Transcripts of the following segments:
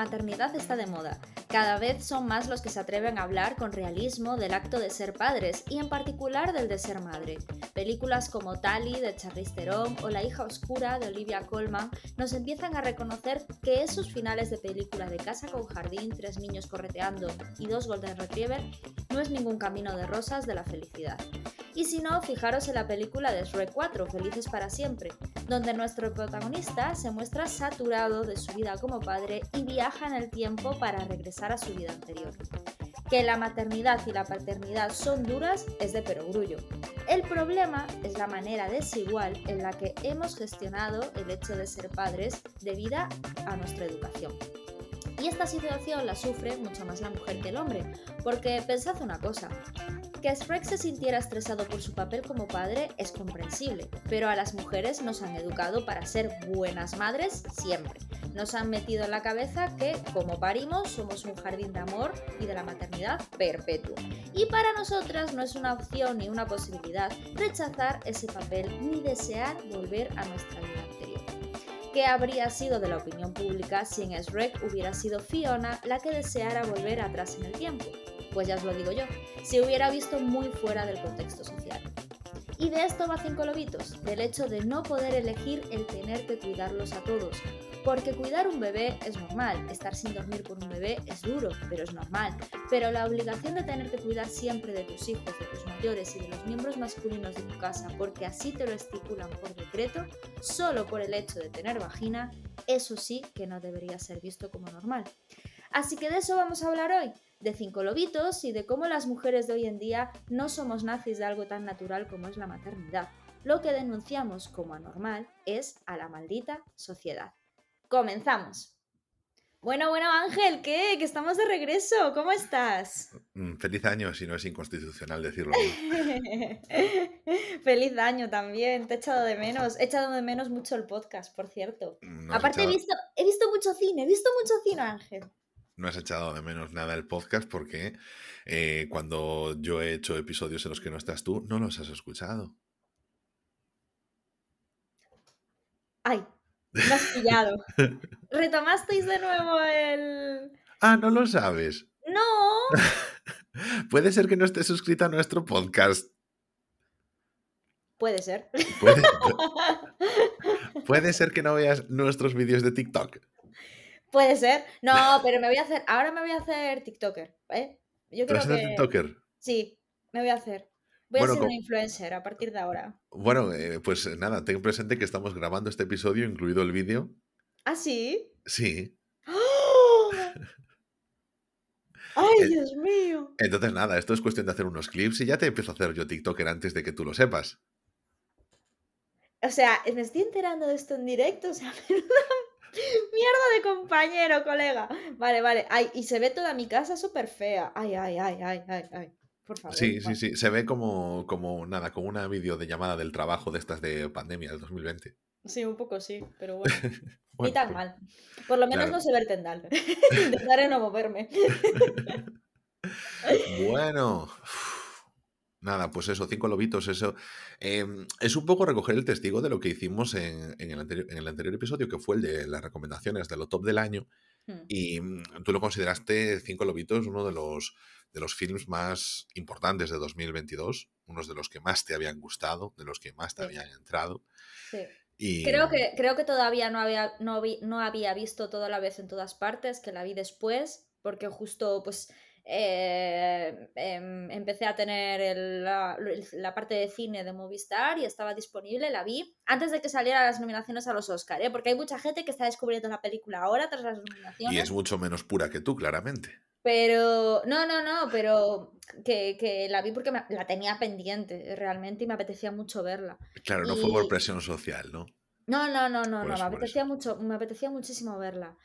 maternidad está de moda. Cada vez son más los que se atreven a hablar con realismo del acto de ser padres y en particular del de ser madre. Películas como Tally de Charlize Theron o La hija oscura de Olivia Colman nos empiezan a reconocer que esos finales de película de casa con jardín, tres niños correteando y dos golden retriever no es ningún camino de rosas de la felicidad. Y si no, fijaros en la película de Shrek 4, Felices para siempre, donde nuestro protagonista se muestra saturado de su vida como padre y viaja en el tiempo para regresar a su vida anterior. Que la maternidad y la paternidad son duras es de perogrullo. El problema es la manera desigual en la que hemos gestionado el hecho de ser padres debido a nuestra educación. Y esta situación la sufre mucho más la mujer que el hombre, porque pensad una cosa, que Shrek se sintiera estresado por su papel como padre es comprensible, pero a las mujeres nos han educado para ser buenas madres siempre. Nos han metido en la cabeza que, como parimos, somos un jardín de amor y de la maternidad perpetuo. Y para nosotras no es una opción ni una posibilidad rechazar ese papel ni desear volver a nuestra vida anterior. ¿Qué habría sido de la opinión pública si en Shrek hubiera sido Fiona la que deseara volver atrás en el tiempo? Pues ya os lo digo yo, si hubiera visto muy fuera del contexto social. Y de esto va Cinco Lobitos, del hecho de no poder elegir el tener que cuidarlos a todos. Porque cuidar un bebé es normal, estar sin dormir por un bebé es duro, pero es normal. Pero la obligación de tener que cuidar siempre de tus hijos, de tus mayores y de los miembros masculinos de tu casa, porque así te lo estipulan por decreto, solo por el hecho de tener vagina, eso sí que no debería ser visto como normal. Así que de eso vamos a hablar hoy, de cinco lobitos y de cómo las mujeres de hoy en día no somos nazis de algo tan natural como es la maternidad. Lo que denunciamos como anormal es a la maldita sociedad. Comenzamos. Bueno, bueno, Ángel, ¿qué? Que estamos de regreso. ¿Cómo estás? Mm, Feliz año, si no es inconstitucional decirlo. Feliz año también. Te he echado de menos. He echado de menos mucho el podcast, por cierto. No has Aparte, he, visto, he visto mucho cine, he visto mucho cine, Ángel. no has echado de menos nada el podcast porque eh, cuando yo he hecho episodios en los que no estás tú, no los has escuchado. Ay, me has pillado. ¿Retomasteis de nuevo el...? Ah, no lo sabes. No. Puede ser que no estés suscrita a nuestro podcast. Puede ser. Puede, puede ser que no veas nuestros vídeos de TikTok. Puede ser. No, pero me voy a hacer... Ahora me voy a hacer TikToker, ¿eh? Yo ¿Tú creo vas a ser que... TikToker? Sí, me voy a hacer. Voy Bueno, a ser una influencer a partir de ahora. Bueno, eh, pues nada, ten presente que estamos grabando este episodio, incluido el vídeo. ¿Ah, sí? Sí. ¡Oh! ¡Ay, Eh, Dios mío! Entonces, nada, esto es cuestión de hacer unos clips y ya te empiezo a hacer yo TikToker antes de que tú lo sepas. O sea, me estoy enterando de esto en directo. O sea, menuda mierda de compañero, colega. Vale, vale. Ay, y se ve toda mi casa súper fea. Ay, ay, ay, ay, ay, ay. Por favor. Sí, sí, sí. Se ve como, como nada, como una vídeo de llamada del trabajo de estas de pandemia del 2020. Sí, un poco sí, pero bueno. Ni tan mal. Por lo menos claro. no se ve el tendal. Intentaré no moverme. Bueno, nada, pues eso, cinco lobitos, eso. Em, es un poco recoger el testigo de lo que hicimos en, en el anterior, en el anterior episodio, que fue el de las recomendaciones de lo top del año. Hmm. Y mm, tú lo consideraste Cinco Lobitos uno de los, de los films más importantes de 2022, unos de los que más te habían gustado, de los que más te Sí. habían entrado. Sí. Y Creo que, creo que todavía no había, no, vi- no había visto toda la vez en todas partes, que la vi después, porque justo pues eh, em, empecé a tener el- la, la parte de cine de Movistar y estaba disponible, la vi antes de que salieran las nominaciones a los Oscar, ¿eh? porque hay mucha gente que está descubriendo la película ahora tras las nominaciones. y es mucho menos pura que tú, claramente. Pero, no, no, no, pero que, que la vi porque me- la tenía pendiente realmente y me apetecía mucho verla. Claro, no fue por presión social, ¿no? No, no, no, no, no, me apetecía mucho, me apetecía muchísimo verla.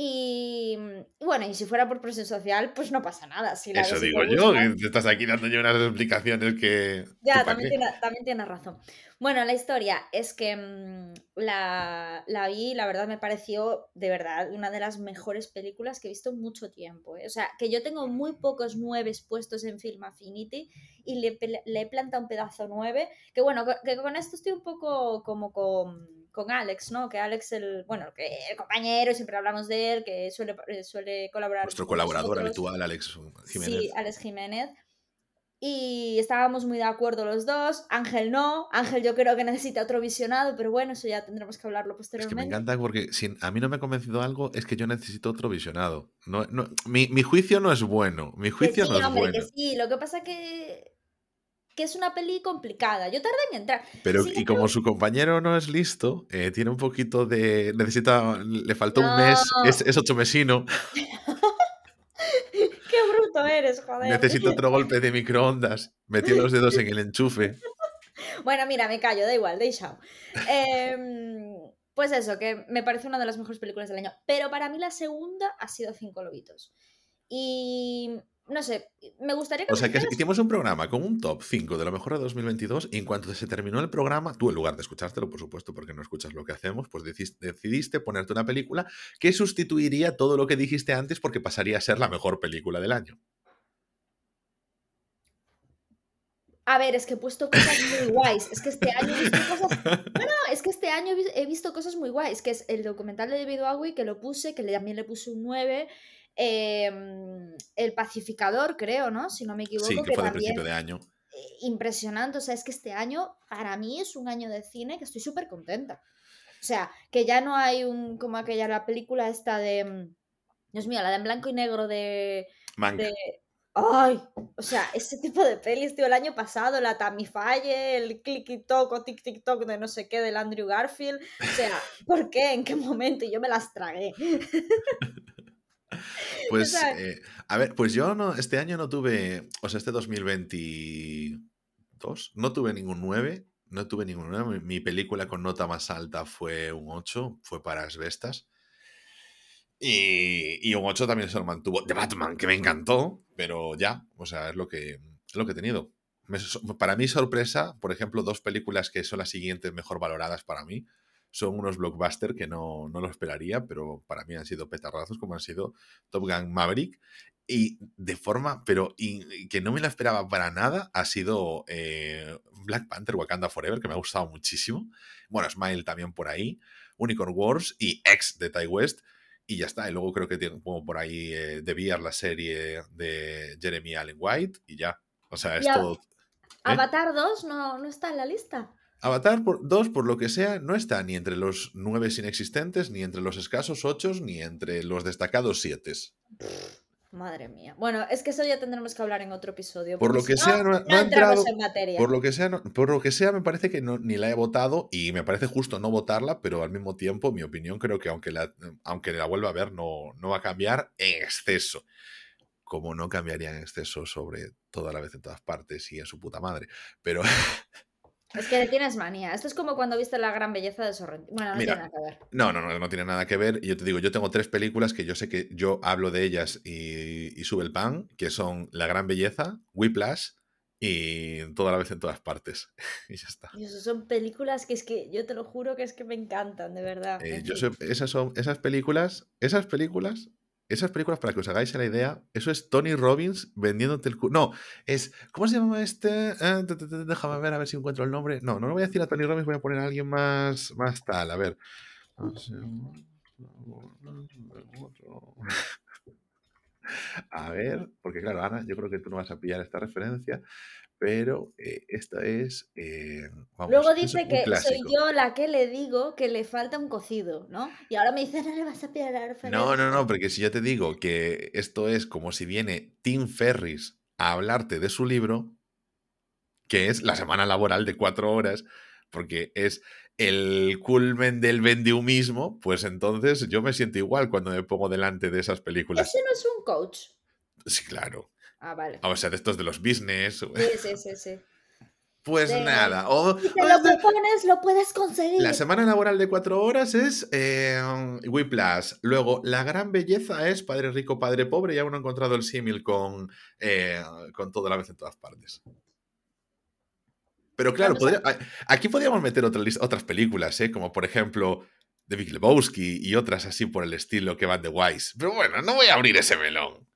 Y, bueno, y si fuera por presión social, pues no pasa nada. Si la Eso digo yo, que te estás aquí dando yo unas explicaciones que... Ya, que también qué. tiene, también tiene razón. Bueno, la historia es que mm, la, la vi, la verdad me pareció de verdad una de las mejores películas que he visto en mucho tiempo. ¿eh? O sea, que yo tengo muy pocos nueves puestos en Film Affinity y le, le he plantado un pedazo nueve. Que bueno, co- que con esto estoy un poco como con, con Alex, ¿no? Que Alex, el, bueno, que el compañero, siempre hablamos de él, que suele, eh, suele colaborar. Nuestro con colaborador nosotros. habitual, Alex Jiménez. Sí, Alex Jiménez. Y estábamos muy de acuerdo los dos. Ángel no. Ángel yo creo que necesita otro visionado, pero bueno, eso ya tendremos que hablarlo Es que posteriormente. me encanta porque si a mí no me ha convencido algo, es que yo necesito otro visionado. No, no, mi, mi juicio no es bueno. Mi Que juicio sí, no es hombre, bueno. que sí. Lo que pasa que que es una peli complicada. Yo tardé en entrar. Pero Sí, y como su compañero no es listo, eh, tiene un poquito de. Necesita. Le faltó un mes. Es, es ocho mesino. Qué bruto eres, joder. Necesita otro golpe de microondas. Metió los dedos en el enchufe. Bueno, mira, me callo, da igual, deixao. Em, pues eso, que me parece una de las mejores películas del año. Pero para mí la segunda ha sido Cinco Lobitos. Y no sé, me gustaría que O sea que hicimos un programa con un top 5 de lo mejor de 2022 y en cuanto se terminó el programa, tú en lugar de escuchártelo, por supuesto, porque no escuchas lo que hacemos, pues decidiste ponerte una película que sustituiría todo lo que dijiste antes porque pasaría a ser la mejor película del año. A ver, es que he puesto cosas muy guays. Es que este año he visto cosas. No, no, es que este año he vis- he visto cosas muy guays. Que es el documental de David Bowie que lo puse, que también le puse un 9. Em, el pacificador, creo, ¿no? Si no me equivoco. Sí, que fue de también principio de año. eh, impresionante. O sea, es que este año, para mí, es un año de cine que estoy súper contenta. O sea, que ya no hay un. como aquella la película esta de. mm, Dios mío, la de en blanco y negro de. Mank. de Ay, o sea, ese tipo de pelis, tío, el año pasado, la Tamifalle, el clicky toc o tic tic toc de no sé qué del Andrew Garfield. O sea, ¿por qué? ¿En qué momento? Y Yo me las tragué. Pues, eh, a ver, pues yo no, este año no tuve, o sea, este 2022, no tuve ningún 9, no tuve ningún 9. Mi, mi película con nota más alta fue un 8, fue para Asbestas. Y, y un 8 también se lo mantuvo The Batman, que me encantó, pero ya, o sea, es lo que, es lo que he tenido. Me para mi sorpresa, por ejemplo, dos películas que son las siguientes mejor valoradas para mí, son unos blockbusters que no, no lo esperaría, pero para mí han sido petarrazos, como han sido Top Gun Maverick. Y de forma, pero y- que no me la esperaba para nada, ha sido eh, Black Panther Wakanda Forever, que me ha gustado muchísimo. Bueno, Smile también por ahí. Unicorn Wars y X de Ty West. Y ya está. Y luego creo que tengo por ahí eh, The Bear, la serie de Jeremy Allen White. Y ya. O sea, es Ya. todo. ¿Eh? Avatar 2 no, no está en la lista. Avatar 2, por lo que sea, no está ni entre los nueve inexistentes, ni entre los escasos ocho, ni entre los destacados siete. Madre mía. Bueno, es que eso ya tendremos que hablar en otro episodio. Por lo que si sea, no, no no ha entramos entrado. en materia. Por lo que sea, no- por lo que sea, me parece que no, ni la he votado y me parece justo no votarla, pero al mismo tiempo, mi opinión creo que aunque la, aunque la vuelva a ver, no, no va a cambiar en exceso. Como no cambiaría en exceso sobre toda la vez en todas partes y en su puta madre. Pero Es que le tienes manía. Esto es como cuando viste la gran belleza de Sorrentino. Bueno, no Mira, tiene nada que ver. No, no, no, no tiene nada que ver. Yo te digo, yo tengo tres películas que yo sé que yo hablo de ellas y, y sube el pan, que son La Gran Belleza, Whiplash y Toda la vez en todas partes. y ya está. Y eso son películas que es que yo te lo juro que es que me encantan, de verdad. Eh, yo sé- esas son esas películas, esas películas, esas películas para que os hagáis la idea, eso es Tony Robbins vendiéndote el cu- No, es ¿cómo se llama este? Te- te- te- déjame ver a ver si encuentro el nombre. No, no lo voy a decir a Tony Robbins, voy a poner a alguien más más tal, a ver. A ver, porque claro, Ana, yo creo que tú no vas a pillar esta referencia, pero eh, esta es. eh, vamos, Luego dice que soy yo la que le digo que le falta un cocido, ¿no? Y ahora me dice, no le vas a pillar la referencia. No, no, no, porque si yo te digo que esto es como si viene Tim Ferris a hablarte de su libro, que es la semana laboral de cuatro horas, porque es el culmen del vendehumismo, pues entonces yo me siento igual cuando me pongo delante de esas películas. Ese no es un coach. Sí, claro. Ah, vale. O sea, de estos de los business. Sí, sí, sí, sí. Pues nada. O, si te lo propones, lo puedes conseguir. La semana laboral de cuatro horas es eh, Whiplash. Luego, la gran belleza es Padre Rico, Padre Pobre. Ya uno ha encontrado el símil con, eh, con todo la vez en todas partes. Pero claro, aquí podríamos meter otras películas, ¿eh? como por ejemplo The Big Lebowski y otras así por el estilo que van de Wise. Pero bueno, no voy a abrir ese melón.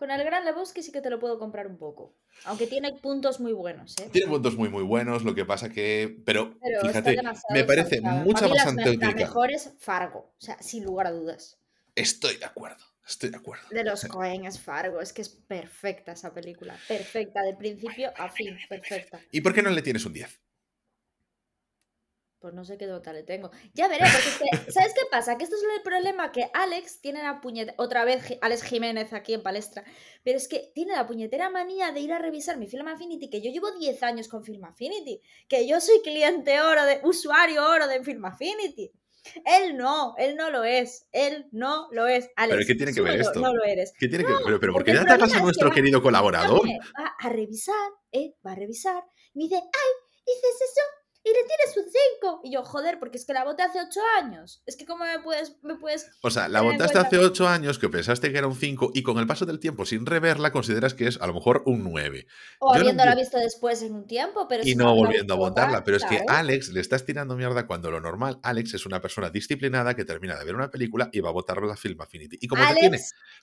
Con el Gran Lebowski sí que te lo puedo comprar un poco. Aunque tiene puntos muy buenos, ¿eh? Tiene puntos muy, muy buenos. Lo que pasa que. Pero, fíjate, me parece mucha más auténtica. La mejor es Fargo. O sea, sin lugar a dudas. Estoy de acuerdo. Estoy de acuerdo. De los Cohen es Fargo. Es que es perfecta esa película. Perfecta, de principio a fin. Perfecta. ¿Y por qué no le tienes un 10? Pues no sé qué nota le tengo. Ya veré, porque ¿sabes qué pasa? Que esto es el problema, que Alex tiene la puñetera, otra vez Alex Jiménez aquí en palestra, pero es que tiene la puñetera manía de ir a revisar mi Film Affinity, que yo llevo 10 años con Film Affinity, que yo soy cliente oro, de usuario oro de Film Affinity. Él no, él no lo es, él no lo es. Alex, ¿Pero qué tiene que ver esto? No lo eres. ¿Qué tiene que ver? Pero, ¿por qué ya te pasa nuestro querido colaborador? Va a revisar, eh, va a revisar, me dice, ay, dices eso, y le tienes un 5. Y yo, joder, porque es que la voté hace 8 años. Es que cómo me puedes... Me puedes o sea, la votaste hace 8 años que pensaste que era un 5 y con el paso del tiempo, sin reverla, consideras que es a lo mejor un 9. O habiéndola visto después en un tiempo, pero... Y no volviendo a votarla. Pero es que Alex le estás tirando mierda cuando lo normal, Alex es una persona disciplinada que termina de ver una película y va a votar la Film Affinity. Y como te tiene...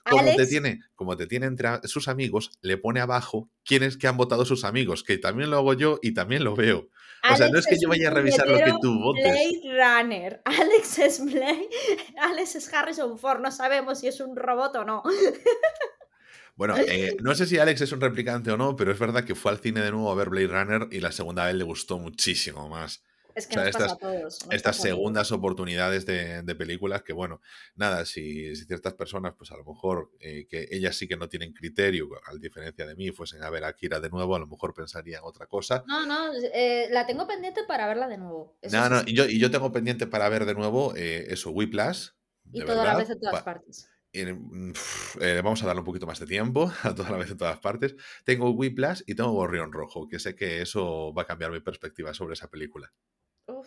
Como te tiene, como te tiene entre sus amigos, le pone abajo quiénes que han votado sus amigos, que también lo hago yo y también lo veo. O sea, no es que yo vaya a revisar lo que tú votes. Blade Runner. Alex es Blade. Alex es Harrison Ford. No sabemos si es un robot o no. Bueno, eh, no sé si Alex es un replicante o no, pero es verdad que fue al cine de nuevo a ver Blade Runner y la segunda vez le gustó muchísimo más. Es que estas, estas segundas oportunidades de, películas que, bueno, nada, si, ciertas personas, pues a lo mejor eh, que ellas sí que no tienen criterio, a diferencia de mí, fuesen a ver a Kira de nuevo, a lo mejor pensarían otra cosa. No, no, eh, la tengo pendiente para verla de nuevo. no, no, y yo, y yo tengo pendiente para ver de nuevo eh, eso, Whiplash. Y toda la vez en todas partes. Mm, vamos a darle un poquito más de tiempo a toda la vez en todas partes. Tengo Whiplash y tengo Gorrión Rojo, que sé que eso va a cambiar mi perspectiva sobre esa película. Uf,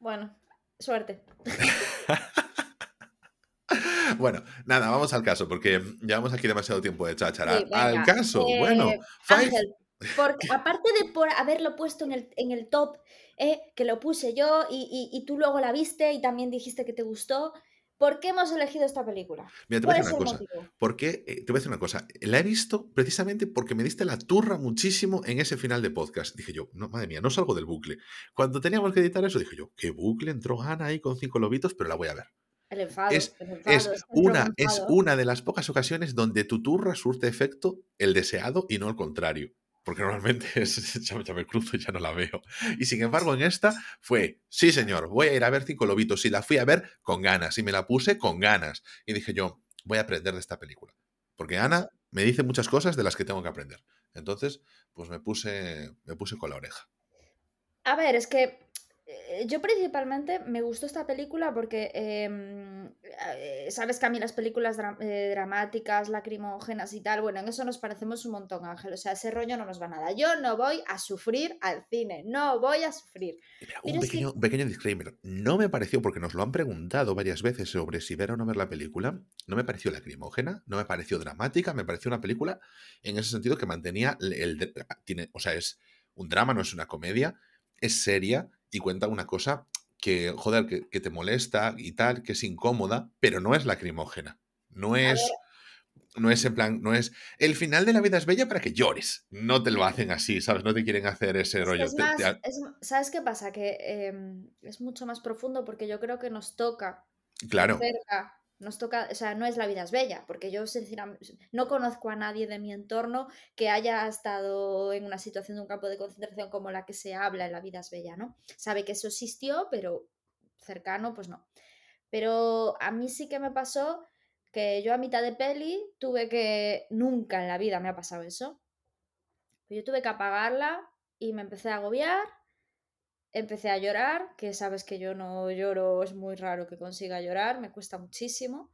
bueno, suerte. bueno, nada, vamos al caso, porque llevamos aquí demasiado tiempo de cháchara. al caso, eh, bueno. Ángel, aparte de por haberlo puesto en el, en el top, eh, que lo puse yo y, y, tú luego la viste y también dijiste que te gustó, ¿Por qué hemos elegido esta película? Mira, te voy a decir una cosa. Porque, eh, te voy a decir una cosa. La he visto precisamente porque me diste la turra muchísimo en ese final de podcast. Dije yo, no, madre mía, no salgo del bucle. Cuando teníamos que editar eso, dije yo, ¿qué bucle entró Ana ahí con cinco lobitos? Pero la voy a ver. El enfado, es, una, es una de las pocas ocasiones donde tu turra surte efecto el deseado y no el contrario porque normalmente es, ya, me cruzo y ya no la veo. Y sin embargo, en esta fue, sí señor, voy a ir a ver Cinco Lobitos. Y la fui a ver con ganas, y me la puse con ganas. Y dije yo, voy a aprender de esta película. Porque Ana me dice muchas cosas de las que tengo que aprender. Entonces, pues me puse, me puse con la oreja. A ver, es que yo principalmente me gustó esta película porque em, eh, sabes que a mí las películas eh, dramáticas, lacrimógenas y tal, bueno, en eso nos parecemos un montón, Ángel. O sea, ese rollo no nos va nada. Yo no voy a sufrir al cine, no voy a sufrir. un, pequeño, pequeño, disclaimer. No me pareció, porque nos lo han preguntado varias veces sobre si ver o no ver la película, no me pareció lacrimógena, no me pareció dramática, me pareció una película en ese sentido que mantenía el... tiene, o sea, es un drama, no es una comedia, es seria y cuenta una cosa que, joder, que, te molesta y tal, que es incómoda, pero no es lacrimógena. No es. No es en plan, no es. El final de la vida es bella para que llores. No te lo hacen así, ¿sabes? No te quieren hacer ese rollo. ¿Sabes qué pasa? Que em, es mucho más profundo porque yo creo que nos toca. Claro. Cerca nos toca, o sea, no es la vida es bella, porque yo sinceramente no conozco a nadie de mi entorno que haya estado en una situación de un campo de concentración como la que se habla en la vida es bella, ¿no? Sabe que eso existió, pero cercano, pues no. Pero a mí sí que me pasó que yo a mitad de peli tuve que, nunca en la vida me ha pasado eso, yo tuve que apagarla y me empecé a agobiar empecé a llorar, que sabes que yo no lloro, es muy raro que consiga llorar, me cuesta muchísimo.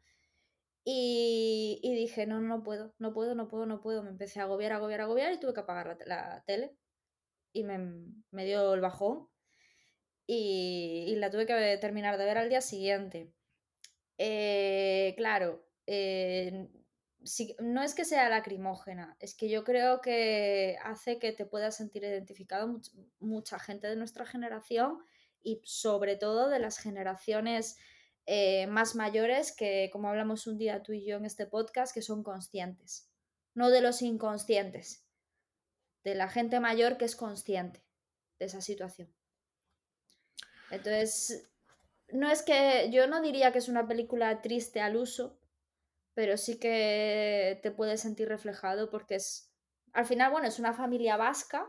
Y, dije, no, no puedo, no puedo, no puedo, no puedo. Me empecé a agobiar, agobiar, agobiar y tuve que apagar la, tele. y me, dio el bajón y, la tuve que terminar de ver al día siguiente. Eh, claro, eh, no es que sea lacrimógena, es que yo creo que hace que te puedas sentir identificado mucha gente de nuestra generación y sobre todo de las generaciones eh, más mayores que, como hablamos un día tú y yo en este podcast, que son conscientes, no de los inconscientes, de la gente mayor que es consciente de esa situación. Entonces, no es que yo no diría que es una película triste al uso, pero sí que te puedes sentir reflejado porque es, al final, bueno, es una familia vasca,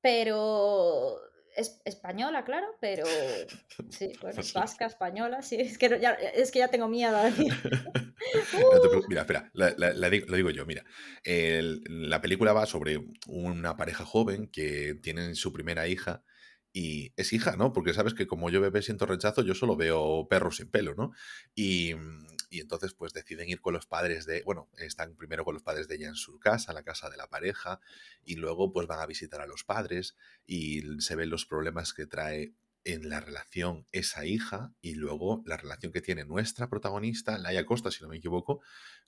pero es española, claro, pero sí, bueno, vasca, española, sí, es que ya, es que ya tengo miedo a decir. mira, espera, lo digo yo, mira, la película va sobre una pareja joven que tienen su primera hija y es hija, ¿no? Porque sabes que como yo bebé siento rechazo, yo solo veo perros sin pelo, ¿no? Y, y, entonces pues deciden ir con los padres de, bueno, están primero con los padres de ella en su casa, la casa de la pareja, y luego pues van a visitar a los padres y se ven los problemas que trae en la relación esa hija y luego la relación que tiene nuestra protagonista, Laia Costa, si no me equivoco,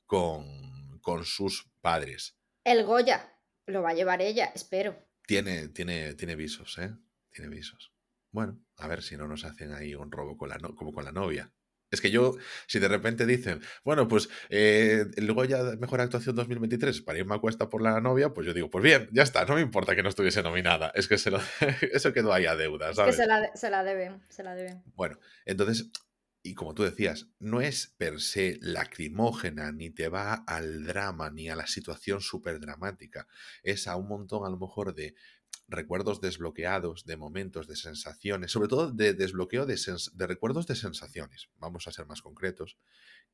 con, con sus padres. El Goya, lo va a llevar ella, espero. Tiene, tiene, tiene visos, ¿eh? Tiene visos. Bueno, a ver si no nos hacen ahí un robo con la como con la novia. Es que yo, si de repente dicen, bueno, pues eh, luego ya mejor actuación 2023 para irme a cuesta por la novia, pues yo digo, pues bien, ya está, no me importa que no estuviese nominada. Es que se lo, eso quedó ahí a deuda, ¿sabes? que se la, se la deben, se la deben. Bueno, entonces, y como tú decías, no es per se lacrimógena, ni te va al drama, ni a la situación súper dramática. Es a un montón, a lo mejor, de recuerdos desbloqueados, de momentos, de sensaciones, sobre todo de desbloqueo de, de, recuerdos de sensaciones, vamos a ser más concretos,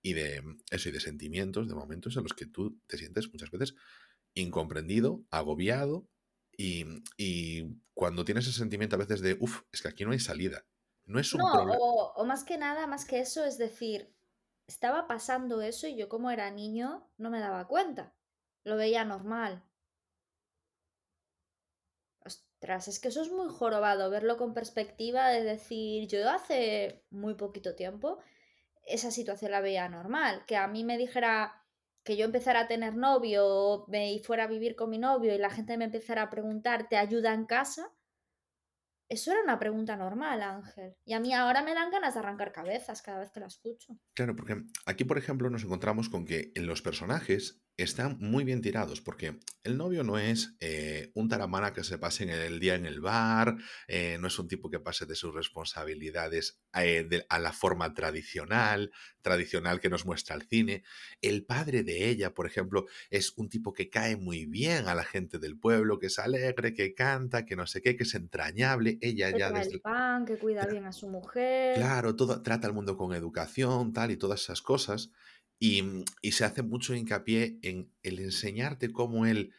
y de eso, y de sentimientos, de momentos en los que tú te sientes muchas veces incomprendido, agobiado, y, y cuando tienes ese sentimiento a veces de, uff, es que aquí no hay salida. No es un problema. O, o más que nada, más que eso, es decir, estaba pasando eso y yo como era niño no me daba cuenta. Lo veía normal. Ostras, es que eso es muy jorobado, verlo con perspectiva de decir, yo hace muy poquito tiempo esa situación la veía normal, que a mí me dijera que yo empezara a tener novio y fuera a vivir con mi novio y la gente me empezara a preguntar, ¿te ayuda en casa? Eso era una pregunta normal, Ángel. Y a mí ahora me dan ganas de arrancar cabezas cada vez que la escucho. Claro, porque aquí, por ejemplo, nos encontramos con que en los personajes están muy bien tirados porque el novio no es eh, un taramana que se pase en el día en el bar, eh, no es un tipo que pase de sus responsabilidades eh, a la forma tradicional, tradicional que nos muestra el cine. El padre de ella, por ejemplo, es un tipo que cae muy bien a la gente del pueblo, que es alegre, que canta, que no sé qué, que es entrañable. Ella ya desde el pan, que cuida bien a su mujer. Claro, todo, trata al mundo con educación, tal y todas esas cosas. Mm, y, se hace mucho hincapié en el enseñarte cómo él,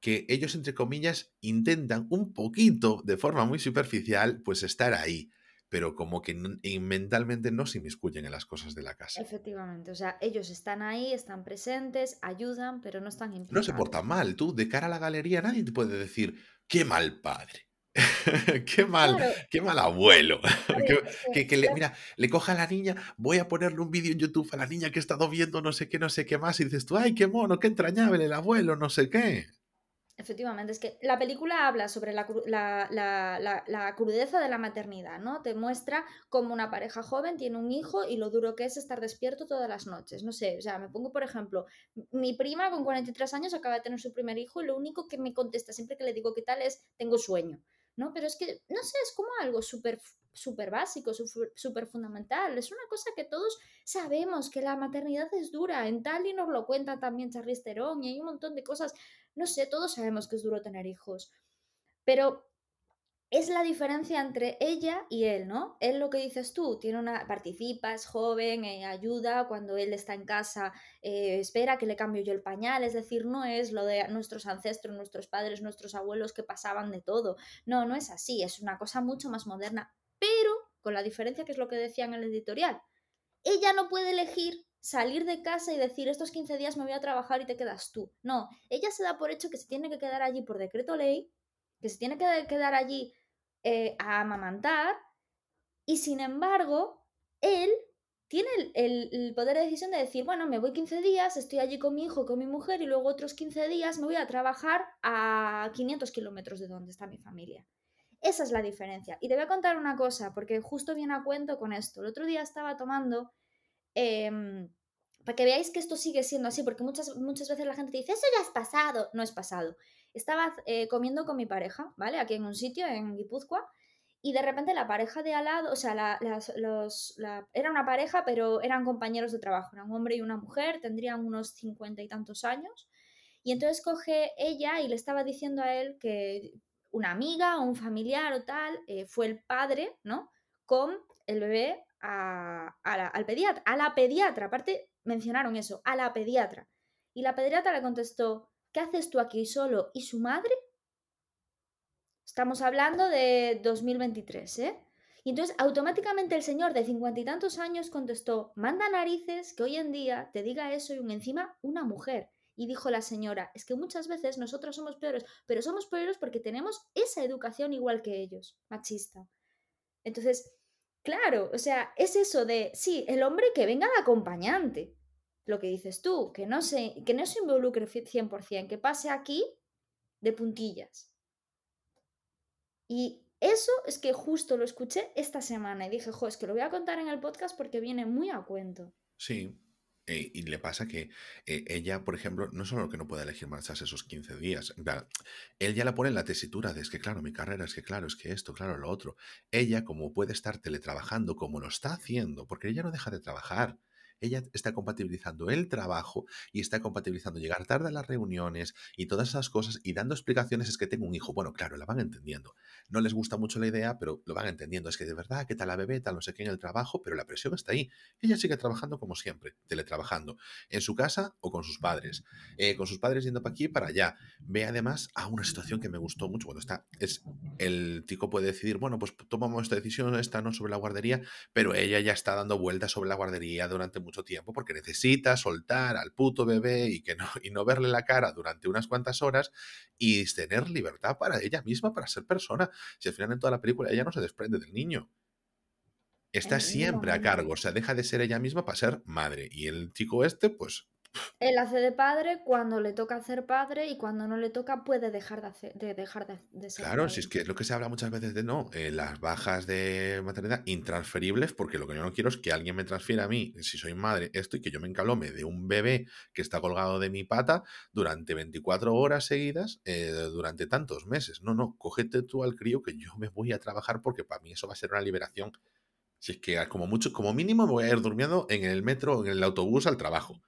que ellos, entre comillas, intentan un poquito, de forma muy superficial, pues estar ahí, pero como que mentalmente no se inmiscuyen en las cosas de la casa. Efectivamente, o sea, ellos están ahí, están presentes, ayudan, pero no están implicados. No se portan mal, tú, de cara a la galería, nadie te puede decir, qué mal padre. qué mal, qué mal abuelo. que, le, mira, le coja a la niña, voy a ponerle un vídeo en YouTube a la niña que he estado viendo no sé qué, no sé qué más, y dices tú, ay, qué mono, qué entrañable el abuelo, no sé qué. Efectivamente, es que la película habla sobre la, la, crudeza de la maternidad, ¿no? Te muestra cómo una pareja joven tiene un hijo y lo duro que es estar despierto todas las noches. No sé, o sea, me pongo, por ejemplo, mi prima con 43 años acaba de tener su primer hijo y lo único que me contesta siempre que le digo qué tal es, tengo sueño. ¿No? Pero es que, no sé, es como algo súper básico, súper fundamental. Es una cosa que todos sabemos, que la maternidad es dura. En Tali nos lo cuenta también Charlize Theron y hay un montón de cosas. No sé, todos sabemos que es duro tener hijos. Pero es la diferencia entre ella y él, ¿no? Él lo que dices tú, tiene una, participa, es joven, eh, ayuda cuando él está en casa, eh, espera que le cambio yo el pañal, es decir, no es lo de nuestros ancestros, nuestros padres, nuestros abuelos que pasaban de todo, no, no es así, es una cosa mucho más moderna, pero con la diferencia que es lo que decía en el editorial, ella no puede elegir salir de casa y decir estos 15 días me voy a trabajar y te quedas tú. No, ella se da por hecho que se tiene que quedar allí por decreto ley, que se tiene que quedar allí eh, a amamantar y sin embargo, él tiene el, poder de decisión de decir, bueno, me voy 15 días, estoy allí con mi hijo, con mi mujer y luego otros 15 días me voy a trabajar a 500 kilómetros de donde está mi familia. Esa es la diferencia. Y te voy a contar una cosa, porque justo viene a cuento con esto. El otro día estaba tomando, em, para que veáis que esto sigue siendo así, porque muchas, muchas veces la gente dice, eso ya es pasado. No es pasado. Estaba eh, comiendo con mi pareja, ¿vale? Aquí en un sitio, en Guipúzcoa, y de repente la pareja de al lado, o sea, los, era una pareja, pero eran compañeros de trabajo, eran un hombre y una mujer, tendrían unos cincuenta y tantos años. Y entonces coge ella y le estaba diciendo a él que una amiga o un familiar o tal eh, fue el padre, ¿no? Con el bebé a, al pediatra, a la pediatra, aparte mencionaron eso, a la pediatra. Y la pediatra le contestó, ¿qué haces tú aquí solo? ¿Y su madre? Estamos hablando de 2023, ¿eh? Y entonces automáticamente el señor de cincuenta y tantos años contestó, manda narices que hoy en día te diga eso y encima una mujer. Y dijo la señora, es que muchas veces nosotros somos peores, pero somos peores porque tenemos esa educación igual que ellos, machista. Entonces, claro, o sea, es eso de, sí, el hombre que venga de acompañante, lo que dices tú, que no se, que no se involucre 100%, que pase aquí de puntillas. Y eso es que justo lo escuché esta semana y dije, jo, es que lo voy a contar en el podcast porque viene muy a cuento. Sí, eh, y le pasa que eh, ella, por ejemplo, no solo que no puede elegir marcharse esos 15 días, él ya la pone en la tesitura de es que, claro, mi carrera, es que, claro, es que esto, claro, lo otro. Ella, como puede estar teletrabajando, como lo está haciendo, porque ella no deja de trabajar, ella está compatibilizando el trabajo y está compatibilizando llegar tarde a las reuniones y todas esas cosas y dando explicaciones es que tengo un hijo. Bueno, claro, la van entendiendo. No les gusta mucho la idea, pero lo van entendiendo. Es que de verdad, ¿qué tal la bebé? Tal no sé qué en el trabajo, pero la presión está ahí. Ella sigue trabajando como siempre, teletrabajando, en su casa o con sus padres. Eh, con sus padres yendo para aquí y para allá. Ve además a una situación que me gustó mucho cuando está. Es el chico puede decidir, bueno, pues tomamos esta decisión, esta no sobre la guardería, pero ella ya está dando vueltas sobre la guardería durante mucho tiempo porque necesita soltar al puto bebé y, que no, y no verle la cara durante unas cuantas horas y tener libertad para ella misma, para ser persona. Si al final en toda la película ella no se desprende del niño. Está siempre a cargo, o sea, deja de ser ella misma para ser madre. Y el chico este, pues él hace de padre cuando le toca hacer padre y cuando no le toca puede dejar de, hacer, de dejar de, ser Claro, si es que es lo que se habla muchas veces de no, eh, las bajas de maternidad intransferibles, porque lo que yo no quiero es que alguien me transfiera a mí, si soy madre, esto y que yo me encalome de un bebé que está colgado de mi pata durante 24 horas seguidas eh, durante tantos meses. No, no, cógete tú al crío que yo me voy a trabajar porque para mí eso va a ser una liberación. Si es que como mucho, como mínimo me voy a ir durmiendo en el metro o en el autobús al trabajo.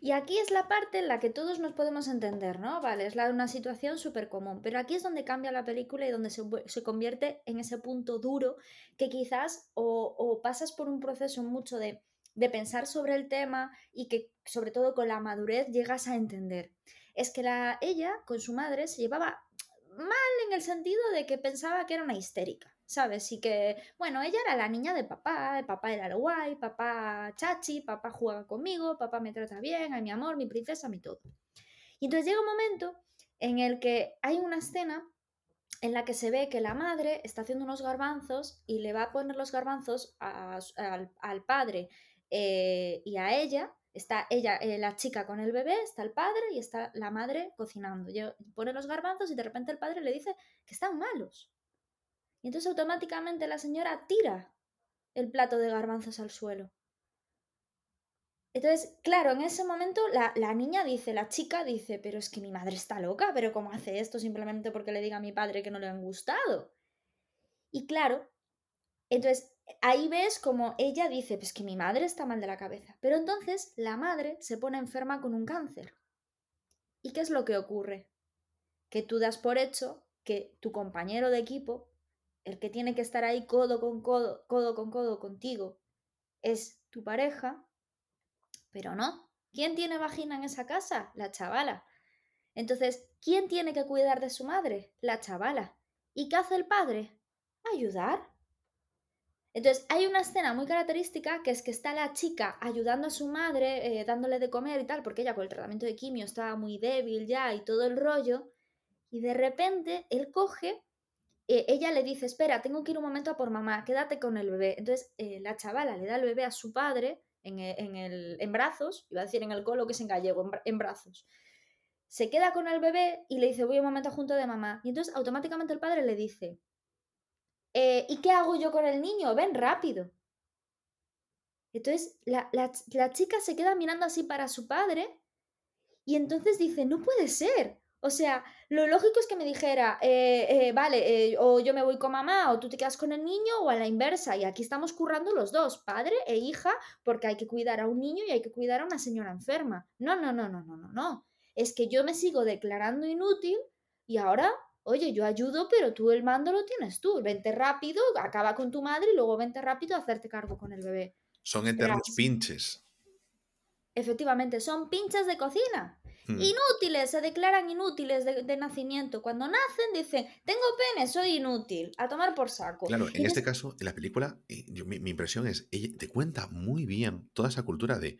Y aquí es la parte en la que todos nos podemos entender, ¿no? Vale, es la, una situación súper común, pero aquí es donde cambia la película y donde se, se convierte en ese punto duro que quizás o, o pasas por un proceso mucho de, de, pensar sobre el tema y que sobre todo con la madurez llegas a entender. Es que la, ella con su madre se llevaba mal en el sentido de que pensaba que era una histérica. ¿Sabes? Y que, bueno, ella era la niña de papá, papá era lo guay, papá chachi, papá juega conmigo, papá me trata bien, ay mi amor, mi princesa, mi todo. Y entonces llega un momento en el que hay una escena en la que se ve que la madre está haciendo unos garbanzos y le va a poner los garbanzos al, padre eh, y a ella. Está ella, eh, la chica con el bebé, está el padre y está la madre cocinando. Pone los garbanzos y de repente el padre le dice que están malos. Y entonces automáticamente la señora tira el plato de garbanzos al suelo. Entonces, claro, en ese momento la, la, niña dice, la chica dice, pero es que mi madre está loca, pero ¿cómo hace esto simplemente porque le diga a mi padre que no le han gustado? Y claro, entonces ahí ves como ella dice, pues que mi madre está mal de la cabeza. Pero entonces la madre se pone enferma con un cáncer. ¿Y qué es lo que ocurre? Que tú das por hecho que tu compañero de equipo el que tiene que estar ahí codo con codo, codo con codo contigo, es tu pareja, pero no. ¿Quién tiene vagina en esa casa? La chavala. Entonces, ¿quién tiene que cuidar de su madre? La chavala. ¿Y qué hace el padre? Ayudar. Entonces, hay una escena muy característica que es que está la chica ayudando a su madre, eh, dándole de comer y tal, porque ella con el tratamiento de quimio estaba muy débil ya y todo el rollo, y de repente él coge, eh, ella le dice, espera, tengo que ir un momento a por mamá, quédate con el bebé. Entonces, eh, la chavala le da el bebé a su padre en, el, en, brazos, iba a decir en el colo que es en gallego, en brazos. Se queda con el bebé y le dice, voy un momento junto de mamá. Y entonces automáticamente el padre le dice, eh, ¿y qué hago yo con el niño? Ven rápido. Entonces la, chica se queda mirando así para su padre y entonces dice, no puede ser. O sea, lo lógico es que me dijera, eh, eh, vale, o yo me voy con mamá, o tú te quedas con el niño, o a la inversa. Y aquí estamos currando los dos, padre e hija, porque hay que cuidar a un niño y hay que cuidar a una señora enferma. No, no, no, no, no, no, no. Es que yo me sigo declarando inútil y ahora oye, yo ayudo, pero tú el mando lo tienes tú. Vente rápido, acaba con tu madre y luego vente rápido a hacerte cargo con el bebé. Son eternos pinches. Efectivamente, son pinches de cocina. Hmm. Inútiles, se declaran inútiles de, nacimiento. Cuando nacen dicen, tengo pene, soy inútil, a tomar por saco. Claro, en este caso, en la película, eh, mi, mi, impresión es, ella te cuenta muy bien toda esa cultura de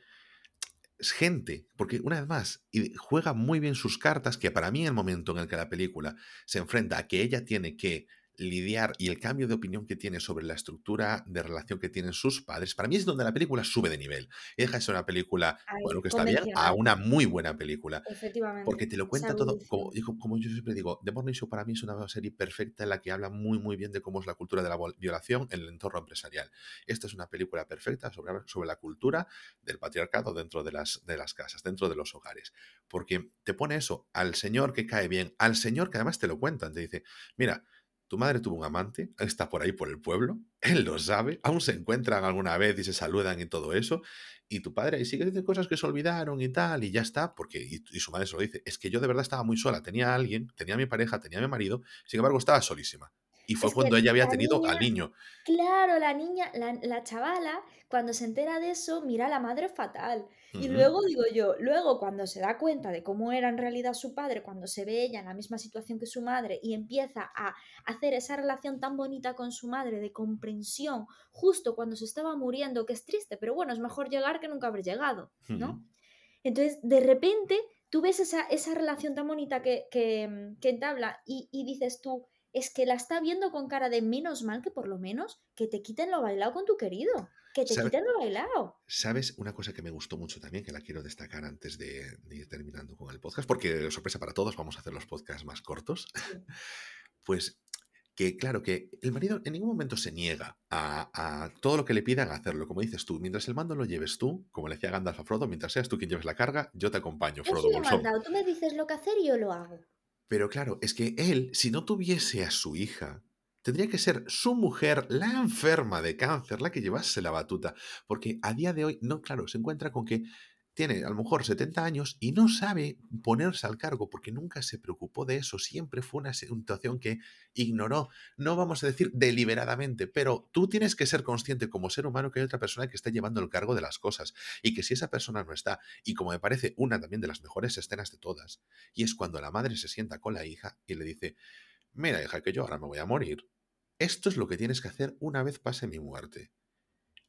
gente, porque una vez más, juega muy bien sus cartas, que para mí el momento en el que la película se enfrenta a que ella tiene que lidiar y el cambio de opinión que tiene sobre la estructura de relación que tienen sus padres, para mí es donde la película sube de nivel. Y deja de ser una película, bueno, que está bien, a una muy buena película. Efectivamente. Porque te lo cuenta todo, como, como, yo siempre digo, The Morning Show para mí es una serie perfecta en la que habla muy, muy bien de cómo es la cultura de la violación en el entorno empresarial. Esta es una película perfecta sobre, sobre la cultura del patriarcado dentro de las, de las casas, dentro de los hogares. Porque te pone eso al señor que cae bien, al señor que además te lo cuentan, te dice, mira, tu madre tuvo un amante, está por ahí por el pueblo, él lo sabe, aún se encuentran alguna vez y se saludan y todo eso, y tu padre sigue diciendo cosas que se olvidaron y tal, y ya está, porque, y, su madre se lo dice, es que yo de verdad estaba muy sola, tenía a alguien, tenía a mi pareja, tenía a mi marido, sin embargo estaba solísima. Y fue cuando ella había tenido al niño. Claro, la niña, la, chavala, cuando se entera de eso, mira a la madre fatal. Y luego digo yo, luego cuando se da cuenta de cómo era en realidad su padre, cuando se ve ella en la misma situación que su madre y empieza a hacer esa relación tan bonita con su madre de comprensión, justo cuando se estaba muriendo, que es triste, pero bueno, es mejor llegar que nunca haber llegado, ¿no? Entonces, de repente, tú ves esa, esa relación tan bonita que, que, que entabla y, y dices tú, es que la está viendo con cara de menos mal que por lo menos que te quiten lo bailado con tu querido. Que te quiten lo bailado. ¿Sabes una cosa que me gustó mucho también, que la quiero destacar antes de, ir terminando con el podcast? Porque, sorpresa para todos, vamos a hacer los podcasts más cortos. pues que, claro, que el marido en ningún momento se niega a, todo lo que le pidan hacerlo. Como dices tú, mientras el mando lo lleves tú, como le decía Gandalf a Frodo, mientras seas tú quien lleves la carga, yo te acompaño, Frodo. Yo tú me dices lo que hacer y yo lo hago. Pero claro, es que él, si no tuviese a su hija, tendría que ser su mujer, la enferma de cáncer, la que llevase la batuta. Porque a día de hoy, no, claro, se encuentra con que tiene a lo mejor 70 años y no sabe ponerse al cargo porque nunca se preocupó de eso, siempre fue una situación que ignoró, no vamos a decir deliberadamente, pero tú tienes que ser consciente como ser humano que hay otra persona que está llevando el cargo de las cosas y que si esa persona no está, y como me parece una también de las mejores escenas de todas, y es cuando la madre se sienta con la hija y le dice, mira hija, que yo ahora me voy a morir, esto es lo que tienes que hacer una vez pase mi muerte.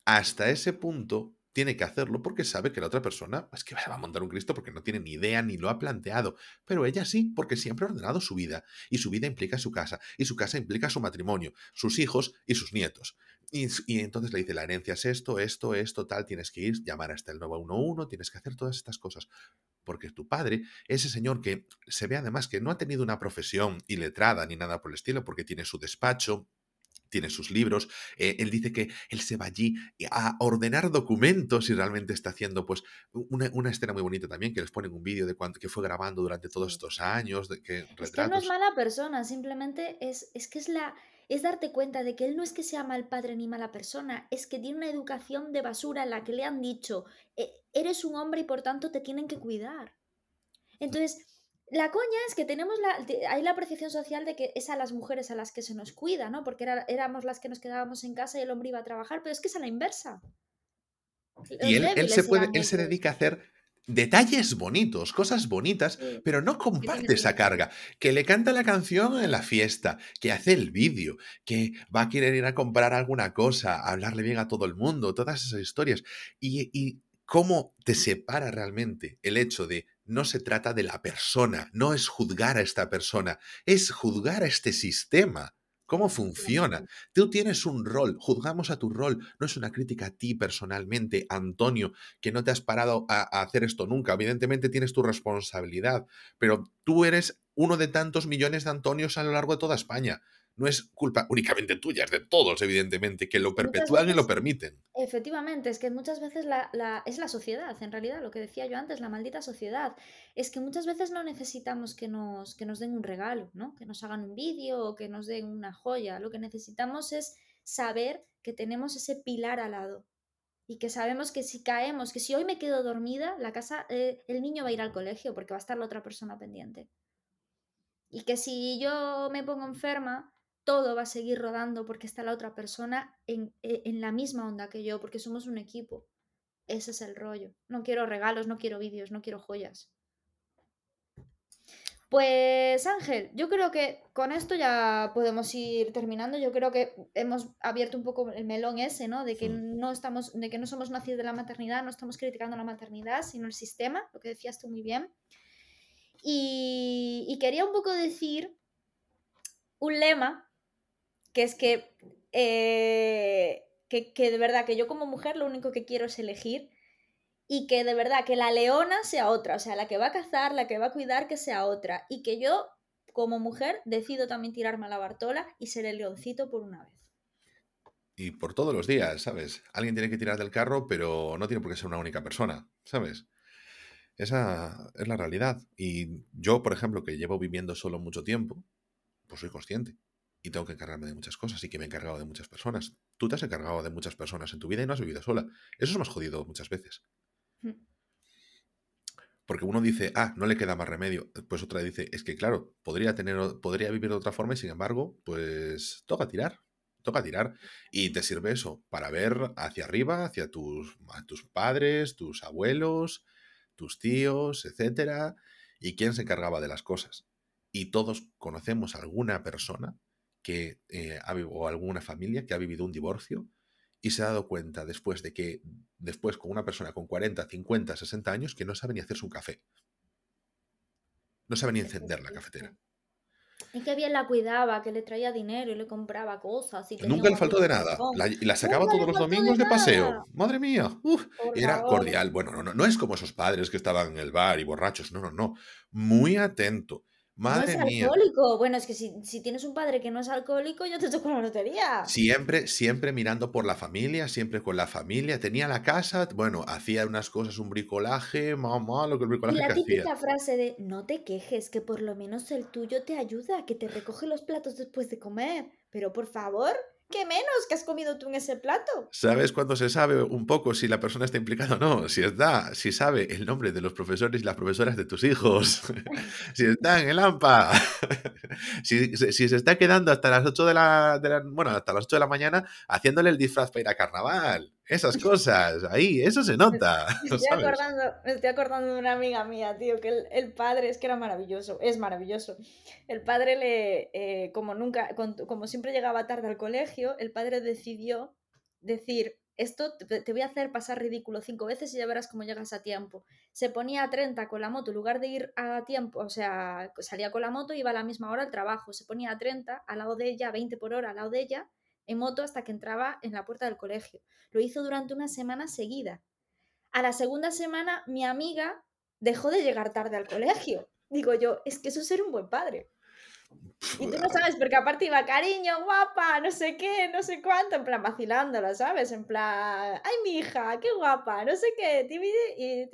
Hasta ese punto tiene que hacerlo porque sabe que la otra persona es que va a montar un Cristo porque no tiene ni idea ni lo ha planteado. Pero ella sí, porque siempre ha ordenado su vida. Y su vida implica su casa. Y su casa implica su matrimonio, sus hijos y sus nietos. Y, entonces le dice, la herencia es esto, esto, esto, tal, tienes que ir, llamar hasta el 911, tienes que hacer todas estas cosas. Porque tu padre, ese señor que se ve además que no ha tenido una profesión iletrada ni nada por el estilo, porque tiene su despacho, tiene sus libros. Eh, él dice que él se va allí a ordenar documentos y realmente está haciendo pues una, escena muy bonita también, que les ponen un vídeo de cuánto que fue grabando durante todos estos años, de que Es que no es mala persona, simplemente es, es que es la es darte cuenta de que él no es que sea mal padre ni mala persona, es que tiene una educación de basura en la que le han dicho, e, eres un hombre y por tanto te tienen que cuidar. Entonces, la coña es que tenemos la, hay la apreciación social de que es a las mujeres a las que se nos cuida, ¿no? Porque éramos las que nos quedábamos en casa y el hombre iba a trabajar, pero es que es a la inversa. y él, se puede, él se dedica a hacer detalles bonitos, cosas bonitas, pero no comparte esa carga. Que le canta la canción en la fiesta, que hace el vídeo, que va a querer ir a comprar alguna cosa, hablarle bien a todo el mundo, todas esas historias. Y, y cómo te separa realmente el hecho de no se trata de la persona, no es juzgar a esta persona, es juzgar a este sistema ¿Cómo funciona? Tú tienes un rol, juzgamos a tu rol, no es una crítica a ti personalmente, Antonio, que no te has parado a, hacer esto nunca. Evidentemente tienes tu responsabilidad, pero tú eres uno de tantos millones de Antonios a lo largo de toda España no es culpa únicamente tuya, es de todos, evidentemente, que lo perpetúan y lo permiten. Efectivamente, es que muchas veces la, es la sociedad, en realidad, lo que decía yo antes, la maldita sociedad. Es que muchas veces no necesitamos que nos, que nos den un regalo, ¿no? que nos hagan un vídeo o que nos den una joya. Lo que necesitamos es saber que tenemos ese pilar al lado y que sabemos que si caemos, que si hoy me quedo dormida, la casa, eh, el niño va a ir al colegio porque va a estar la otra persona pendiente. Y que si yo me pongo enferma, todo va a seguir rodando porque está la otra persona en, e, en, la misma onda que yo, porque somos un equipo. Ese es el rollo. No quiero regalos, no quiero vídeos, no quiero joyas. Pues Ángel, yo creo que con esto ya podemos ir terminando. Yo creo que hemos abierto un poco el melón ese, ¿no? De que no estamos, de que no somos nacidos de la maternidad, no estamos criticando la maternidad, sino el sistema, lo que decías tú muy bien. Y, y quería un poco decir un lema que es eh, que, que, de verdad que yo como mujer lo único que quiero es elegir y que de verdad que la leona sea otra, o sea, la que va a cazar, la que va a cuidar, que sea otra, y que yo como mujer decido también tirarme a la Bartola y ser el leoncito por una vez. Y por todos los días, ¿sabes? Alguien tiene que tirar del carro, pero no tiene por qué ser una única persona, ¿sabes? Esa es la realidad. Y yo, por ejemplo, que llevo viviendo solo mucho tiempo, pues soy consciente y tengo que encargarme de muchas cosas y que me he encargado de muchas personas. Tú te has encargado de muchas personas en tu vida y no has vivido sola. Eso es más jodido muchas veces. Mm. Porque uno dice, ah, no le queda más remedio. Pues otra dice, es que claro, podría, tener, podría vivir de otra forma y sin embargo, pues toca tirar. Toca tirar. Y te sirve eso para ver hacia arriba, hacia tus, tus padres, tus abuelos, tus tíos, etcétera, y quién se encargaba de las cosas. Y todos conocemos a alguna persona que eh, ha, o alguna familia que ha vivido un divorcio y se ha dado cuenta después de que, después con una persona con 40, 50, 60 años, que no sabe ni hacerse un café. No sabe ni encender la cafetera. Y que bien la cuidaba, que le traía dinero y le compraba cosas. Y Nunca le faltó de nada. y la sacaba todos los domingos de, paseo. Madre mía. era cordial. Bueno, no, no, no es como esos padres que estaban en el bar y borrachos. No, no, no. Muy atento no es alcohólico. Bueno, es que si, tienes un padre que no es alcohólico, yo te toco la lotería. Siempre, siempre mirando por la familia, siempre con la familia. Tenía la casa, bueno, hacía unas cosas, un bricolaje, mamá, lo que el bricolaje y la típica frase de no te quejes, que por lo menos el tuyo te ayuda, que te recoge los platos después de comer. Pero por favor, ¿Qué menos que has comido tú en ese plato? ¿Sabes cuándo se sabe un poco si la persona está implicada o no? Si está, si sabe el nombre de los profesores y las profesoras de tus hijos. si está en el AMPA. si, se está quedando hasta las 8 de la, bueno, hasta las 8 de la mañana haciéndole el disfraz para ir a carnaval. Esas cosas, ahí, eso se nota. Me estoy, acordando, me estoy acordando de una amiga mía, tío, que el, padre es que era maravilloso, es maravilloso. El padre le, eh, como nunca, como siempre llegaba tarde al colegio, el padre decidió decir, esto te, voy a hacer pasar ridículo cinco veces y ya verás cómo llegas a tiempo. Se ponía a 30 con la moto, en lugar de ir a tiempo, o sea, salía con la moto, iba a la misma hora al trabajo, se ponía a 30 al lado de ella, 20 por hora al lado de ella, en moto hasta que entraba en la puerta del colegio. Lo hizo durante una semana seguida. A la segunda semana, mi amiga dejó de llegar tarde al colegio. Digo yo, es que eso es ser un buen padre. Y tú no sabes, porque aparte iba cariño, guapa, no sé qué, no sé cuánto, en plan vacilándola, ¿sabes? En plan, ay, mi hija, qué guapa, no sé qué, y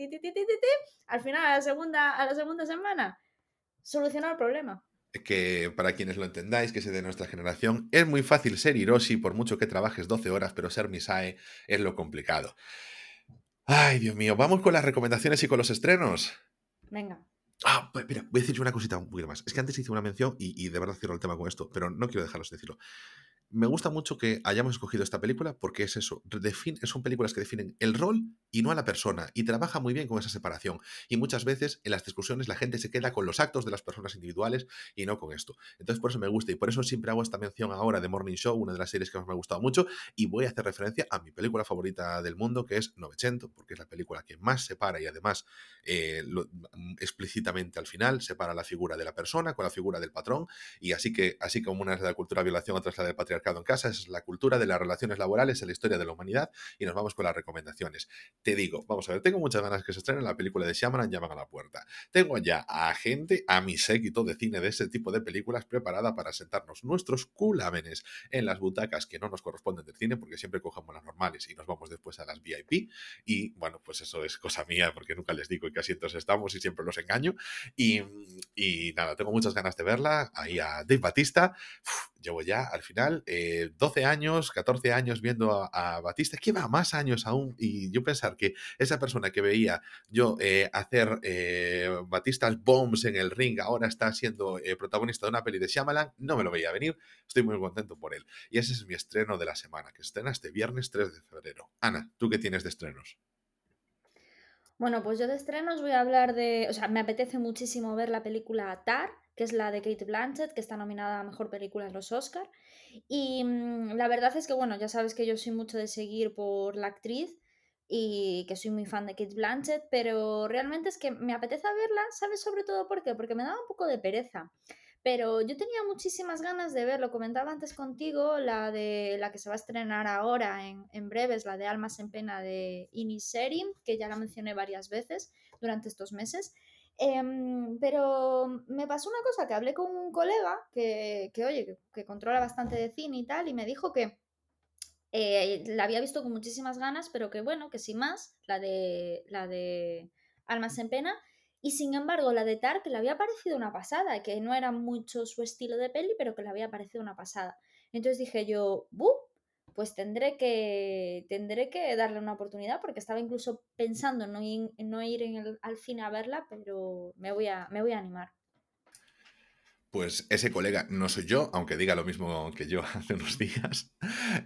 al final, a la segunda, a la segunda semana, solucionó el problema que para quienes lo entendáis, que es de nuestra generación, es muy fácil ser Hiroshi por mucho que trabajes 12 horas, pero ser Misae es lo complicado. Ay, Dios mío, vamos con las recomendaciones y con los estrenos. Venga. Ah, pues, mira, voy a decir una cosita un poquito más. Es que antes hice una mención y, de verdad cierro el tema con esto, pero no quiero dejarlos de decirlo. Me gusta mucho que hayamos escogido esta película porque es eso, son películas que definen el rol y no a la persona y trabaja muy bien con esa separación. Y muchas veces en las discusiones la gente se queda con los actos de las personas individuales y no con esto. Entonces por eso me gusta y por eso siempre hago esta mención ahora de Morning Show, una de las series que más me ha gustado mucho y voy a hacer referencia a mi película favorita del mundo que es Novecento, porque es la película que más separa y además eh, mm, explícitamente al final separa la figura de la persona con la figura del patrón y así que así como una es la cultura violación, otra es la del patriarcado en casa, es la cultura de las relaciones laborales en la historia de la humanidad y nos vamos con las recomendaciones. Te digo, vamos a ver, tengo muchas ganas que se estrene la película de Shyamalan, llaman a la puerta. Tengo ya a gente, a mi séquito de cine de ese tipo de películas preparada para sentarnos nuestros culámenes en las butacas que no nos corresponden del cine porque siempre cogemos las normales y nos vamos después a las VIP y bueno, pues eso es cosa mía porque nunca les digo en qué asientos estamos y siempre los engaño y, y nada, tengo muchas ganas de verla, ahí a Dave Batista, llevo ya al final 12 eh, años, 14 años viendo a, Batista, que va más años aún, y yo pensar que esa persona que veía yo eh, hacer eh, Batistas bombs en el ring, ahora está siendo protagonista de una peli de Shyamalan, no me lo veía venir, estoy muy contento por él. Y ese es mi estreno de la semana, que estrena este viernes 3 de febrero. Ana, ¿tú qué tienes de estrenos? Bueno, pues yo de estrenos voy a hablar de, o sea, me apetece muchísimo ver la película Tar, que es la de Kate Blanchett, que está nominada a Mejor Película en los Oscar. Y mm, la verdad es que, bueno, ya sabes que yo soy mucho de seguir por la actriz y que soy muy fan de Kate Blanchett, pero realmente es que me apetece verla, ¿sabes? Sobre todo por qué? Porque me daba un poco de pereza. Pero yo tenía muchísimas ganas de ver, lo comentaba antes contigo, la de la que se va a estrenar ahora en, en breves, la de Almas en Pena de Inis Serim, que ya la mencioné varias veces durante estos meses. Em, pero me pasó una cosa que hablé con un colega que, que oye, que, controla bastante de cine y tal, y me dijo que eh, la había visto con muchísimas ganas, pero que bueno, que sin más, la de, la de Almas en Pena, y sin embargo la de Tar, que le había parecido una pasada, que no era mucho su estilo de peli, pero que le había parecido una pasada. Entonces dije yo, ¡buh! Pues tendré que, tendré que darle una oportunidad porque estaba incluso pensando en no, ir en al cine a verla, pero me voy a, me voy a animar. Pues ese colega no soy yo, aunque diga lo mismo que yo hace unos días.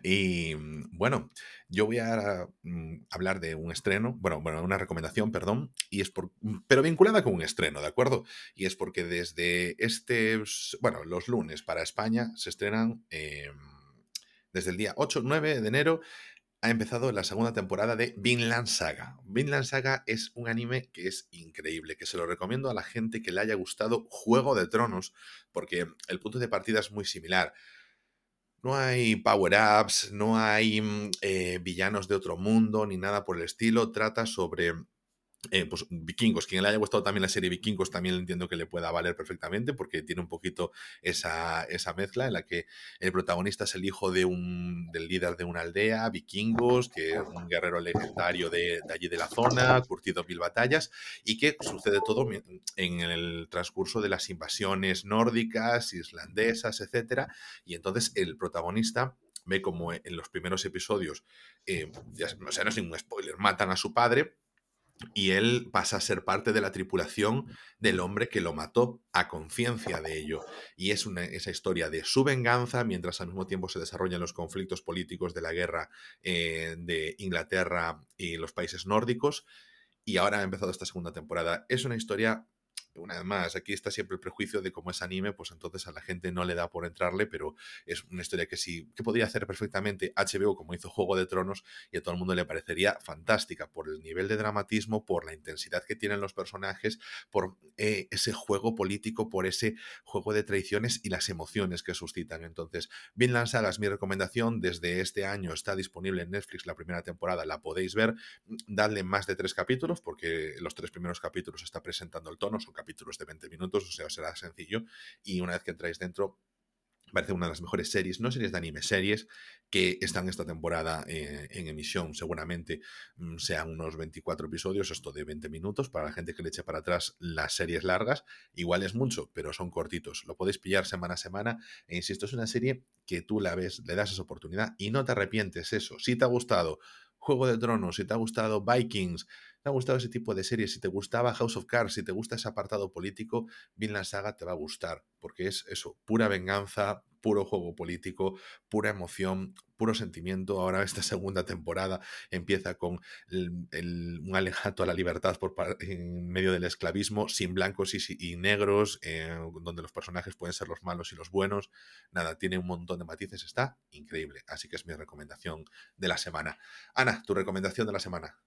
Y bueno, yo voy a mm, hablar de un estreno, bueno, bueno, una recomendación, perdón, y es por, pero vinculada con un estreno, ¿de acuerdo? Y es porque desde este, bueno, los lunes para España se estrenan em, desde el día 8-9 de enero ha empezado la segunda temporada de Vinland Saga. Vinland Saga es un anime que es increíble, que se lo recomiendo a la gente que le haya gustado Juego de Tronos, porque el punto de partida es muy similar. No hay power-ups, no hay mm, eh, villanos de otro mundo, ni nada por el estilo. Trata sobre eh, pues Vikingos, quien le haya gustado también la serie Vikingos, también entiendo que le pueda valer perfectamente porque tiene un poquito esa, esa mezcla en la que el protagonista es el hijo de un, del líder de una aldea, Vikingos, que es un guerrero legendario de, de allí de la zona, curtido mil batallas, y que sucede todo en el transcurso de las invasiones nórdicas, islandesas, etcétera, y entonces el protagonista ve como en los primeros episodios, eh, o sea, no es ningún spoiler, matan a su padre, y él pasa a ser parte de la tripulación del hombre que lo mató a conciencia de ello. Y es una, esa historia de su venganza mientras al mismo tiempo se desarrollan los conflictos políticos de la guerra eh, de Inglaterra y los países nórdicos. Y ahora ha empezado esta segunda temporada. Es una historia una vez más, aquí está siempre el prejuicio de cómo es anime, pues entonces a la gente no le da por entrarle, pero es una historia que sí, que podría hacer perfectamente HBO como hizo Juego de Tronos y a todo el mundo le parecería fantástica por el nivel de dramatismo, por la intensidad que tienen los personajes, por eh, ese juego político, por ese juego de traiciones y las emociones que suscitan. Entonces, Vinland Saga es mi recomendación, desde este año está disponible en Netflix la primera temporada, la podéis ver, dadle más de tres capítulos, porque los tres primeros capítulos está presentando el tono, son capítulos de 20 minutos, o sea, será sencillo. Y una vez que entráis dentro, parece una de las mejores series, no series de anime, series que están esta temporada eh, en emisión. Seguramente mm, sean unos 24 episodios, esto de 20 minutos. Para la gente que le eche para atrás las series largas, igual es mucho, pero son cortitos. Lo podéis pillar semana a semana. E insisto, es una serie que tú la ves, le das esa oportunidad y no te arrepientes eso. Si te ha gustado Juego de Tronos, si te ha gustado Vikings, te ha gustado ese tipo de series, si te gustaba House of Cards, si te gusta ese apartado político, Vinland Saga te va a gustar, porque es eso, pura venganza, puro juego político, pura emoción, puro sentimiento. Ahora esta segunda temporada empieza con un alejato a la libertad por, en medio del esclavismo, sin blancos y, negros, eh, donde los personajes pueden ser los malos y los buenos. Nada, tiene un montón de matices, está increíble. Así que es mi recomendación de la semana. Ana, tu recomendación de la semana.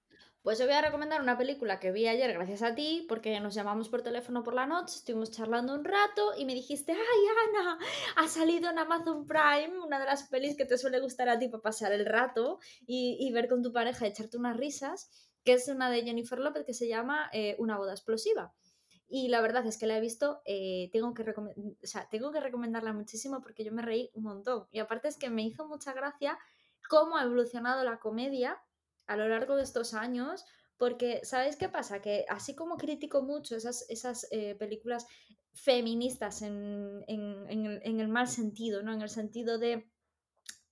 Pues yo voy a recomendar una película que vi ayer gracias a ti, porque nos llamamos por teléfono por la noche, estuvimos charlando un rato y me dijiste, ay Ana, ha salido en Amazon Prime una de las pelis que te suele gustar a ti para pasar el rato y, ver con tu pareja y echarte unas risas, que es una de Jennifer López que se llama eh, Una boda explosiva. Y la verdad es que la he visto, eh, tengo, que tengo que recomendarla muchísimo porque yo me reí un montón. Y aparte es que me hizo mucha gracia cómo ha evolucionado la comedia a lo largo de estos años, porque ¿sabéis qué pasa? Que así como critico mucho esas, esas eh, películas feministas en, el, mal sentido, ¿no? En el sentido de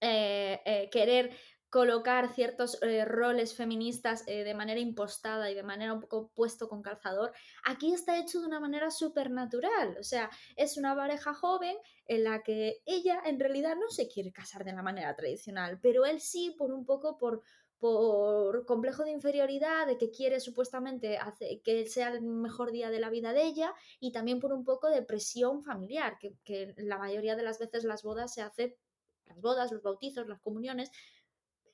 eh, eh, querer colocar ciertos roles feministas de manera impostada y de manera un poco puesto con calzador, aquí está hecho de una manera súper natural. O sea, es una pareja joven en la que ella en realidad no se quiere casar de la manera tradicional, pero él sí por un poco por por complejo de inferioridad, de que quiere supuestamente hacer, que sea el mejor día de la vida de ella, y también por un poco de presión familiar, que, la mayoría de las veces las bodas se hace, las bodas, los bautizos, las comuniones,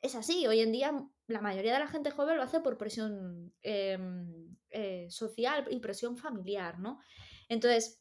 es así. Hoy en día la mayoría de la gente joven lo hace por presión em, eh, social y presión familiar, ¿no? Entonces,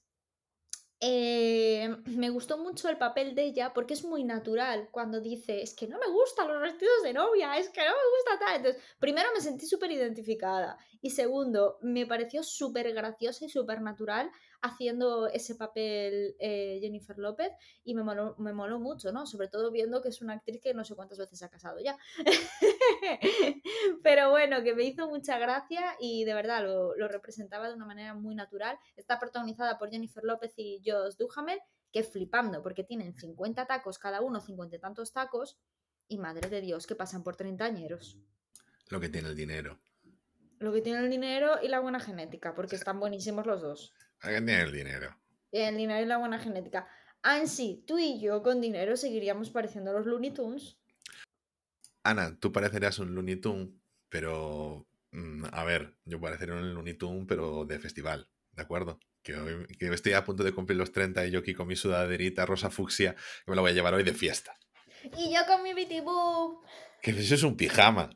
eh, me gustó mucho el papel de ella porque es muy natural cuando dice, es que no me gustan los vestidos de novia, es que no me gusta tal. Entonces, primero me sentí súper identificada y segundo, me pareció súper graciosa y súper natural haciendo ese papel eh, Jennifer López y me moló, me moló mucho, ¿no? Sobre todo viendo que es una actriz que no sé cuántas veces ha casado ya. Pero bueno, que me hizo mucha gracia y de verdad lo, lo, representaba de una manera muy natural. Está protagonizada por Jennifer López y Josh Duhamel, que flipando, porque tienen 50 tacos cada uno, 50 y tantos tacos, y madre de Dios, que pasan por 30 añeros. Lo que tiene el dinero. Lo que tiene el dinero y la buena genética, porque están buenísimos los dos. ¿Quién tiene el dinero? El dinero y la buena genética. Ansi, tú y yo con dinero seguiríamos pareciendo los Looney Tunes. Ana, tú parecerías un Looney Tunes, pero. Mm, a ver, yo parecería un Looney Tunes, pero de festival, ¿de acuerdo? Que, hoy, que estoy a punto de cumplir los 30 y yo aquí con mi sudaderita rosa fucsia, que me la voy a llevar hoy de fiesta. Y yo con mi Bitty Boo. Que eso es un pijama.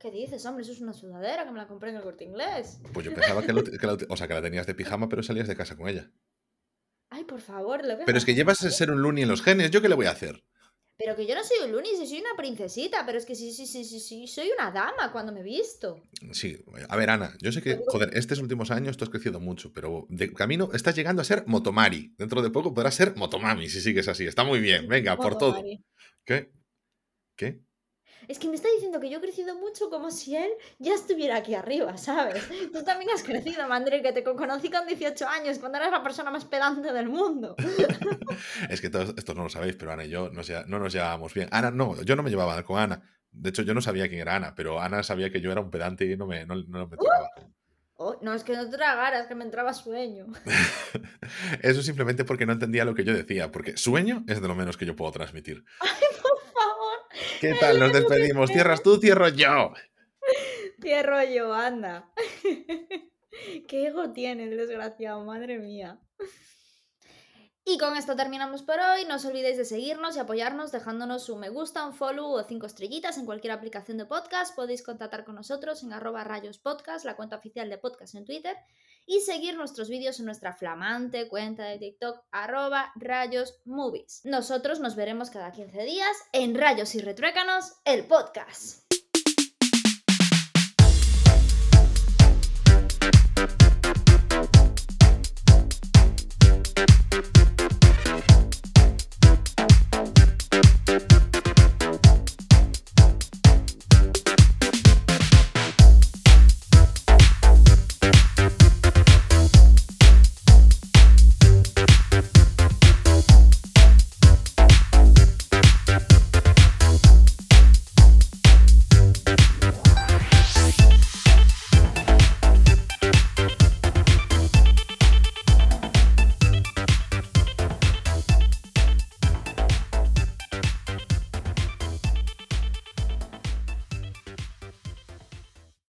¿Qué dices, hombre? Eso es una sudadera que me la compré en el corte inglés. Pues yo pensaba que, la, o sea, que la tenías de pijama, pero salías de casa con ella. Ay, por favor. Lo pero es que llevas a ser un loony en los genes. ¿Yo qué le voy a hacer? Pero que yo no soy un loony, si soy una princesita. Pero es que sí, sí, sí, sí, sí, soy una dama cuando me he visto. Sí, a ver, Ana, yo sé que, joder, estos últimos años tú has crecido mucho, pero de camino estás llegando a ser motomari. Dentro de poco podrás ser motomami si sigues así. Está muy bien, venga, por todo. ¿Qué? ¿Qué? Es que me está diciendo que yo he crecido mucho como si él ya estuviera aquí arriba, ¿sabes? Tú también has crecido, Mandril, que te conocí con 18 años, cuando eras la persona más pedante del mundo. es que todos, esto no lo sabéis, pero Ana y yo no nos llevábamos bien. Ana, no, yo no me llevaba con Ana. De hecho, yo no sabía quién era Ana, pero Ana sabía que yo era un pedante y no me, no, no me Oh, no, es que no tragaras, que me entraba sueño. Eso simplemente porque no entendía lo que yo decía, porque sueño es de lo menos que yo puedo transmitir. ¿Qué tal? Nos despedimos. ¿Cierras tú? Cierro yo. Cierro yo, anda. Qué ego tiene el desgraciado, madre mía. Y con esto terminamos por hoy. No os olvidéis de seguirnos y apoyarnos dejándonos un me gusta, un follow o cinco estrellitas en cualquier aplicación de podcast. Podéis contactar con nosotros en arroba rayos podcast, la cuenta oficial de podcast en Twitter. Y seguir nuestros vídeos en nuestra flamante cuenta de TikTok arroba rayos movies. Nosotros nos veremos cada 15 días en Rayos y Retruécanos, el podcast.